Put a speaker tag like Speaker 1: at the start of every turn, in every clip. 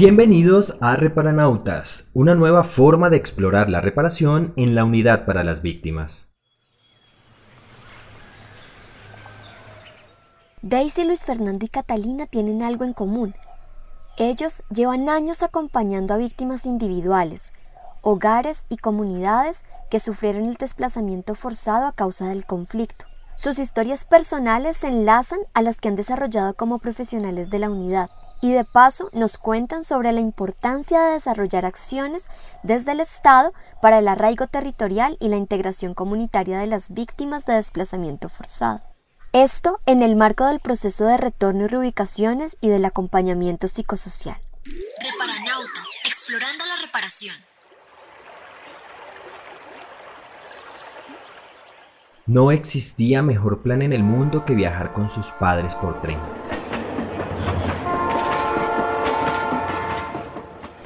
Speaker 1: Bienvenidos a Reparanautas, una nueva forma de explorar la reparación en la unidad para las víctimas.
Speaker 2: Daisy, Luis Fernando y Catalina tienen algo en común. Ellos llevan años acompañando a víctimas individuales, hogares y comunidades que sufrieron el desplazamiento forzado a causa del conflicto. Sus historias personales se enlazan a las que han desarrollado como profesionales de la unidad y de paso nos cuentan sobre la importancia de desarrollar acciones desde el Estado para el arraigo territorial y la integración comunitaria de las víctimas de desplazamiento forzado. Esto en el marco del proceso de retorno y reubicaciones y del acompañamiento psicosocial.
Speaker 3: Reparanautas, explorando la reparación.
Speaker 1: No existía mejor plan en el mundo que viajar con sus padres por tren.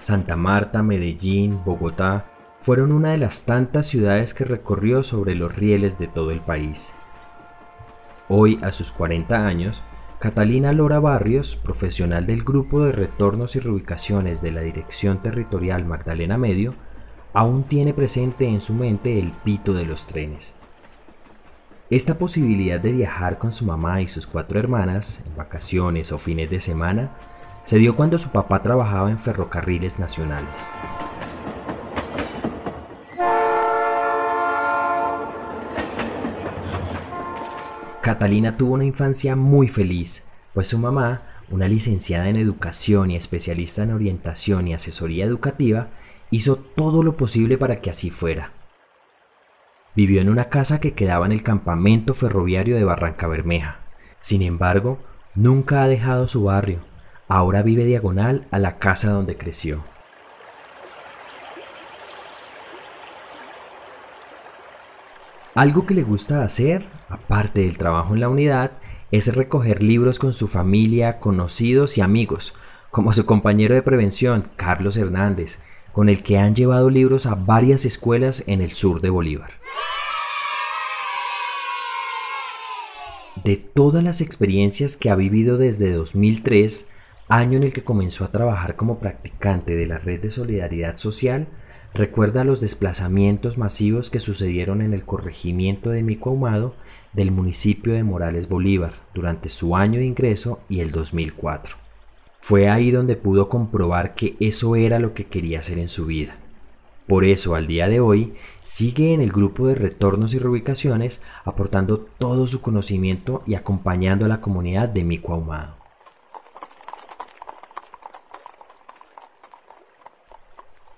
Speaker 1: Santa Marta, Medellín, Bogotá fueron una de las tantas ciudades que recorrió sobre los rieles de todo el país. Hoy, a sus 40 años, Catalina Lora Barrios, profesional del Grupo de Retornos y Reubicaciones de la Dirección Territorial Magdalena Medio, aún tiene presente en su mente el pito de los trenes. Esta posibilidad de viajar con su mamá y sus cuatro hermanas en vacaciones o fines de semana se dio cuando su papá trabajaba en ferrocarriles nacionales. Catalina tuvo una infancia muy feliz, pues su mamá, una licenciada en educación y especialista en orientación y asesoría educativa, hizo todo lo posible para que así fuera. Vivió en una casa que quedaba en el campamento ferroviario de Barranca Bermeja. Sin embargo, nunca ha dejado su barrio, Ahora vive diagonal a la casa donde creció. Algo que le gusta hacer, aparte del trabajo en la unidad, es recoger libros con su familia, conocidos y amigos, como su compañero de prevención, Carlos Hernández, con el que han llevado libros a varias escuelas en el sur de Bolívar. De todas las experiencias que ha vivido desde 2003, año en el que comenzó a trabajar como practicante de la red de solidaridad social, recuerda los desplazamientos masivos que sucedieron en el corregimiento de Mico Ahumado del municipio de Morales Bolívar durante su año de ingreso y el 2004. Fue ahí donde pudo comprobar que eso era lo que quería hacer en su vida. Por eso, al día de hoy, sigue en el grupo de retornos y reubicaciones, aportando todo su conocimiento y acompañando a la comunidad de Mico Ahumado.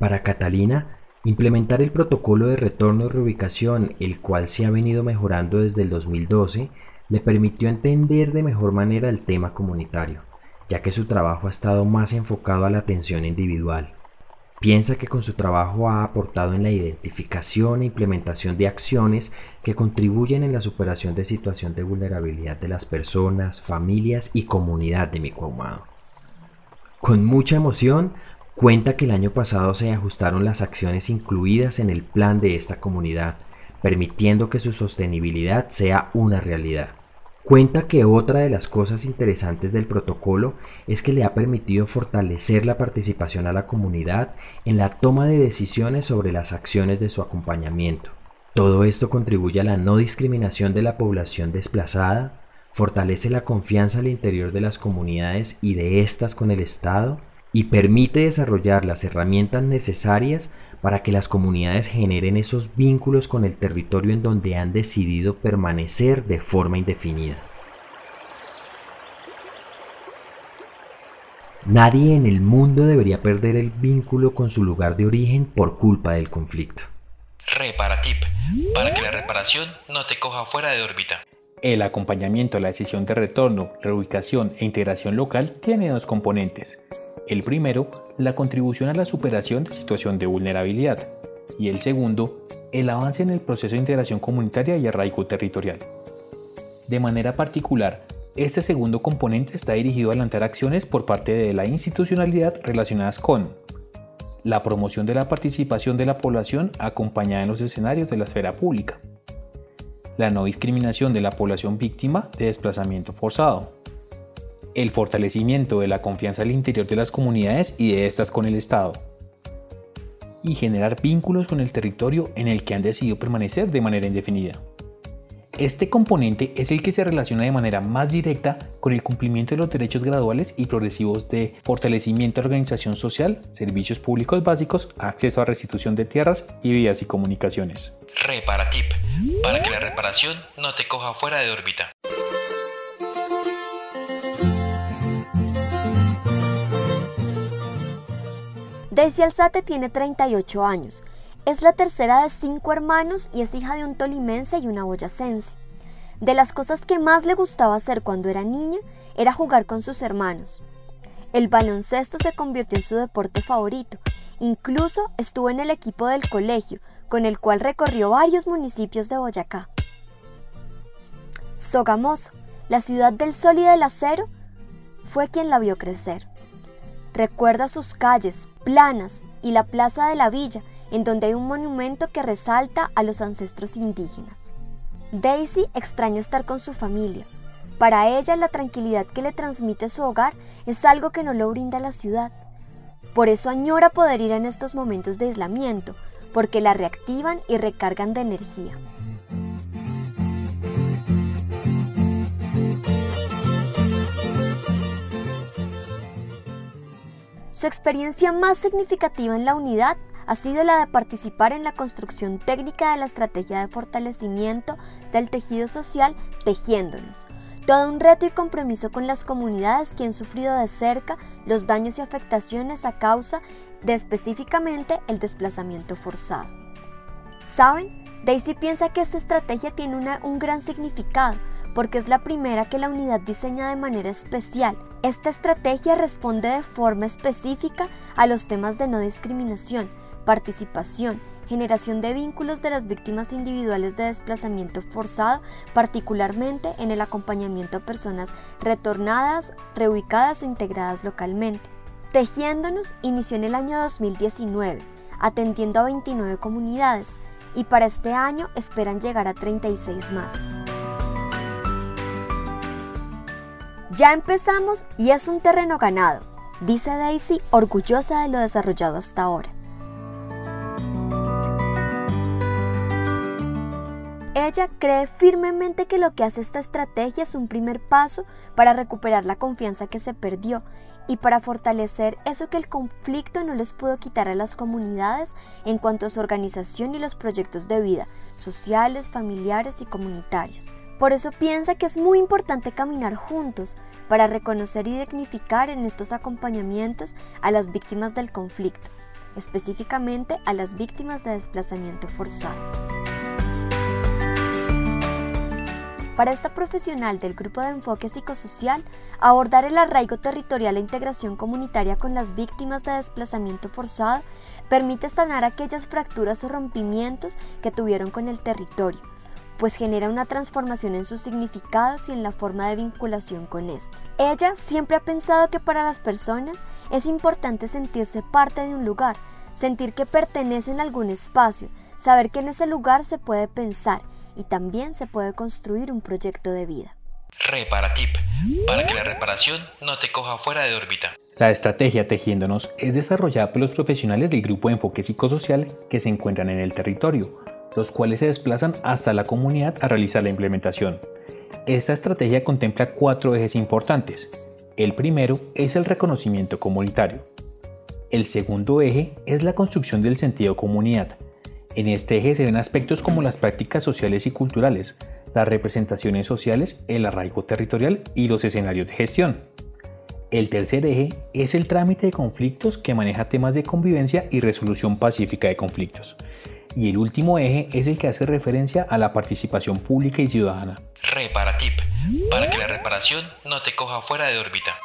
Speaker 1: Para Catalina, implementar el protocolo de retorno y reubicación, el cual se ha venido mejorando desde el 2012, le permitió entender de mejor manera el tema comunitario, ya que su trabajo ha estado más enfocado a la atención individual. Piensa que con su trabajo ha aportado en la identificación e implementación de acciones que contribuyen en la superación de situación de vulnerabilidad de las personas, familias y comunidad de Micoahumado. Con mucha emoción, Cuenta que el año pasado se ajustaron las acciones incluidas en el plan de esta comunidad, permitiendo que su sostenibilidad sea una realidad. Cuenta que otra de las cosas interesantes del protocolo es que le ha permitido fortalecer la participación a la comunidad en la toma de decisiones sobre las acciones de su acompañamiento. Todo esto contribuye a la no discriminación de la población desplazada, fortalece la confianza al interior de las comunidades y de éstas con el Estado, y permite desarrollar las herramientas necesarias para que las comunidades generen esos vínculos con el territorio en donde han decidido permanecer de forma indefinida. Nadie en el mundo debería perder el vínculo con su lugar de origen por culpa del conflicto.
Speaker 4: Reparatip, para que la reparación no te coja fuera de órbita.
Speaker 5: El acompañamiento a la decisión de retorno, reubicación e integración local tiene dos componentes. El primero, la contribución a la superación de situación de vulnerabilidad. Y el segundo, el avance en el proceso de integración comunitaria y arraigo territorial. De manera particular, este segundo componente está dirigido a adelantar acciones por parte de la institucionalidad relacionadas con la promoción de la participación de la población acompañada en los escenarios de la esfera pública, la no discriminación de la población víctima de desplazamiento forzado, el fortalecimiento de la confianza al interior de las comunidades y de estas con el Estado, y generar vínculos con el territorio en el que han decidido permanecer de manera indefinida. Este componente es el que se relaciona de manera más directa con el cumplimiento de los derechos graduales y progresivos de fortalecimiento de organización social, servicios públicos básicos, acceso a restitución de tierras y vías y comunicaciones.
Speaker 4: Reparatip, para que la reparación no te coja fuera de órbita.
Speaker 2: Daisy Alzate tiene 38 años. Es la tercera de cinco hermanos y es hija de un tolimense y una boyacense. De las cosas que más le gustaba hacer cuando era niña era jugar con sus hermanos. El baloncesto se convirtió en su deporte favorito. Incluso estuvo en el equipo del colegio, con el cual recorrió varios municipios de Boyacá. Sogamoso, la ciudad del sol y del acero, fue quien la vio crecer. Recuerda sus calles planas y la plaza de la villa, en donde hay un monumento que resalta a los ancestros indígenas. Daisy extraña estar con su familia. Para ella la tranquilidad que le transmite su hogar es algo que no lo brinda la ciudad. Por eso añora poder ir en estos momentos de aislamiento, porque la reactivan y recargan de energía. Su experiencia más significativa en la unidad ha sido la de participar en la construcción técnica de la estrategia de fortalecimiento del tejido social Tejiéndonos, todo un reto y compromiso con las comunidades que han sufrido de cerca los daños y afectaciones a causa de específicamente el desplazamiento forzado. ¿Saben? Daisy piensa que esta estrategia tiene un gran significado porque es la primera que la unidad diseña de manera especial. Esta estrategia responde de forma específica a los temas de no discriminación, participación, generación de vínculos de las víctimas individuales de desplazamiento forzado, particularmente en el acompañamiento a personas retornadas, reubicadas o integradas localmente. Tejiéndonos inició en el año 2019, atendiendo a 29 comunidades, y para este año esperan llegar a 36 más. Ya empezamos y es un terreno ganado, dice Daisy orgullosa de lo desarrollado hasta ahora. Ella cree firmemente que lo que hace esta estrategia es un primer paso para recuperar la confianza que se perdió y para fortalecer eso que el conflicto no les pudo quitar a las comunidades en cuanto a su organización y los proyectos de vida, sociales, familiares y comunitarios. Por eso piensa que es muy importante caminar juntos para reconocer y dignificar en estos acompañamientos a las víctimas del conflicto, específicamente a las víctimas de desplazamiento forzado. Para esta profesional del Grupo de Enfoque Psicosocial, abordar el arraigo territorial e integración comunitaria con las víctimas de desplazamiento forzado permite sanar aquellas fracturas o rompimientos que tuvieron con el territorio, pues genera una transformación en sus significados y en la forma de vinculación con este. Ella siempre ha pensado que para las personas es importante sentirse parte de un lugar, sentir que pertenecen a algún espacio, saber que en ese lugar se puede pensar y también se puede construir un proyecto de vida.
Speaker 4: Reparatip, para que la reparación no te coja fuera de órbita.
Speaker 5: La estrategia Tejiéndonos es desarrollada por los profesionales del Grupo de Enfoque Psicosocial que se encuentran en el territorio, los cuales se desplazan hasta la comunidad a realizar la implementación. Esta estrategia contempla cuatro ejes importantes. El primero es el reconocimiento comunitario. El segundo eje es la construcción del sentido comunidad. En este eje se ven aspectos como las prácticas sociales y culturales, las representaciones sociales, el arraigo territorial y los escenarios de gestión. El tercer eje es el trámite de conflictos que maneja temas de convivencia y resolución pacífica de conflictos. Y el último eje es el que hace referencia a la participación pública y ciudadana.
Speaker 4: Reparatip, para que la reparación no te coja fuera de órbita.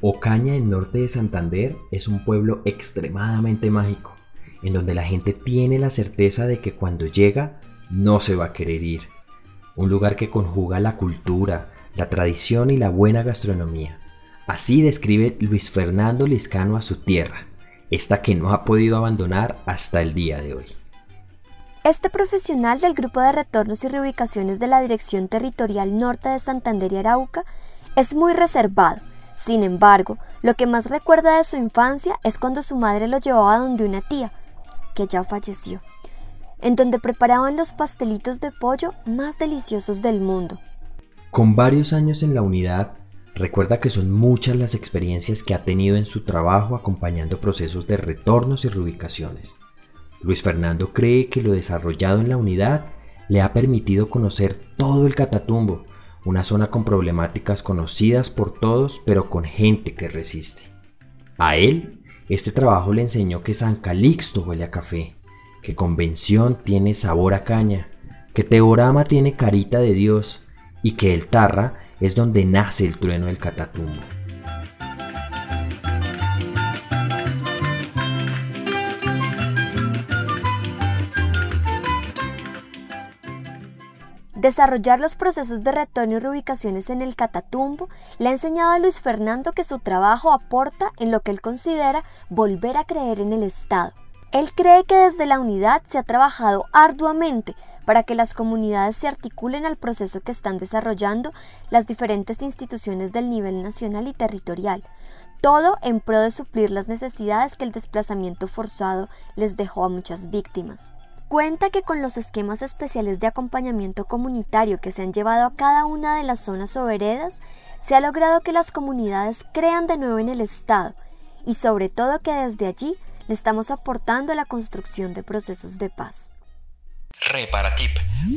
Speaker 1: Ocaña, en norte de Santander, es un pueblo extremadamente mágico, en donde la gente tiene la certeza de que cuando llega no se va a querer ir. Un lugar que conjuga la cultura, la tradición y la buena gastronomía. Así describe Luis Fernando Liscano a su tierra, esta que no ha podido abandonar hasta el día de hoy.
Speaker 2: Este profesional del Grupo de Retornos y Reubicaciones de la Dirección Territorial Norte de Santander y Arauca es muy reservado. Sin embargo, lo que más recuerda de su infancia es cuando su madre lo llevaba donde una tía, que ya falleció, en donde preparaban los pastelitos de pollo más deliciosos del mundo.
Speaker 1: Con varios años en la unidad, recuerda que son muchas las experiencias que ha tenido en su trabajo acompañando procesos de retornos y reubicaciones. Luis Fernando cree que lo desarrollado en la unidad le ha permitido conocer todo el Catatumbo, una zona con problemáticas conocidas por todos, pero con gente que resiste. A él, este trabajo le enseñó que San Calixto huele a café, que Convención tiene sabor a caña, que Teorama tiene carita de Dios y que el Tarra es donde nace el trueno del Catatumbo.
Speaker 2: Desarrollar los procesos de retorno y reubicaciones en el Catatumbo le ha enseñado a Luis Fernando que su trabajo aporta en lo que él considera volver a creer en el Estado. Él cree que desde la unidad se ha trabajado arduamente para que las comunidades se articulen al proceso que están desarrollando las diferentes instituciones del nivel nacional y territorial, todo en pro de suplir las necesidades que el desplazamiento forzado les dejó a muchas víctimas. Cuenta que con los esquemas especiales de acompañamiento comunitario que se han llevado a cada una de las zonas o veredas, se ha logrado que las comunidades crean de nuevo en el Estado y sobre todo que desde allí le estamos aportando a la construcción de procesos de paz.
Speaker 4: Reparatip,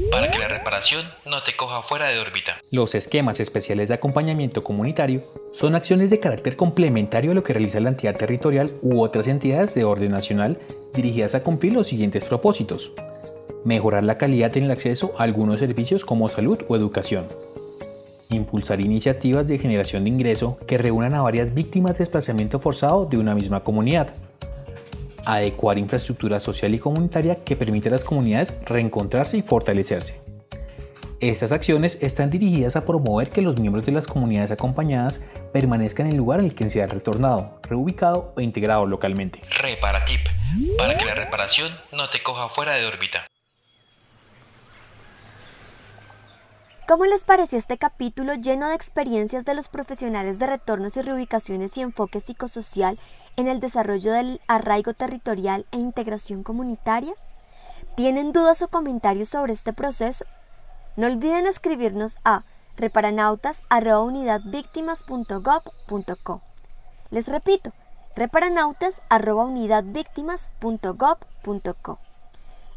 Speaker 4: para que la reparación no te coja fuera de órbita.
Speaker 5: Los esquemas especiales de acompañamiento comunitario son acciones de carácter complementario a lo que realiza la entidad territorial u otras entidades de orden nacional dirigidas a cumplir los siguientes propósitos. Mejorar la calidad en el acceso a algunos servicios como salud o educación. Impulsar iniciativas de generación de ingreso que reúnan a varias víctimas de desplazamiento forzado de una misma comunidad adecuar infraestructura social y comunitaria que permite a las comunidades reencontrarse y fortalecerse. Estas acciones están dirigidas a promover que los miembros de las comunidades acompañadas permanezcan en el lugar en el que se ha retornado, reubicado o integrado localmente.
Speaker 4: Reparatip, para que la reparación no te coja fuera de órbita.
Speaker 2: ¿Cómo les pareció este capítulo lleno de experiencias de los profesionales de retornos y reubicaciones y enfoque psicosocial en el desarrollo del arraigo territorial e integración comunitaria? ¿Tienen dudas o comentarios sobre este proceso? No olviden escribirnos a reparanautas.unidadvictimas.gov.co. Les repito, reparanautas.unidadvictimas.gov.co.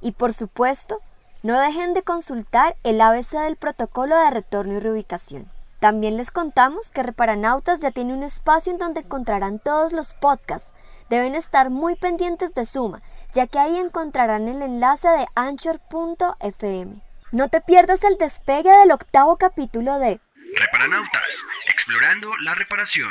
Speaker 2: Y por supuesto, no dejen de consultar el ABC del protocolo de retorno y reubicación. También les contamos que Reparanautas ya tiene un espacio en donde encontrarán todos los podcasts. Deben estar muy pendientes de Suma, ya que ahí encontrarán el enlace de anchor.fm. No te pierdas el despegue del octavo capítulo de
Speaker 6: Reparanautas, explorando la reparación.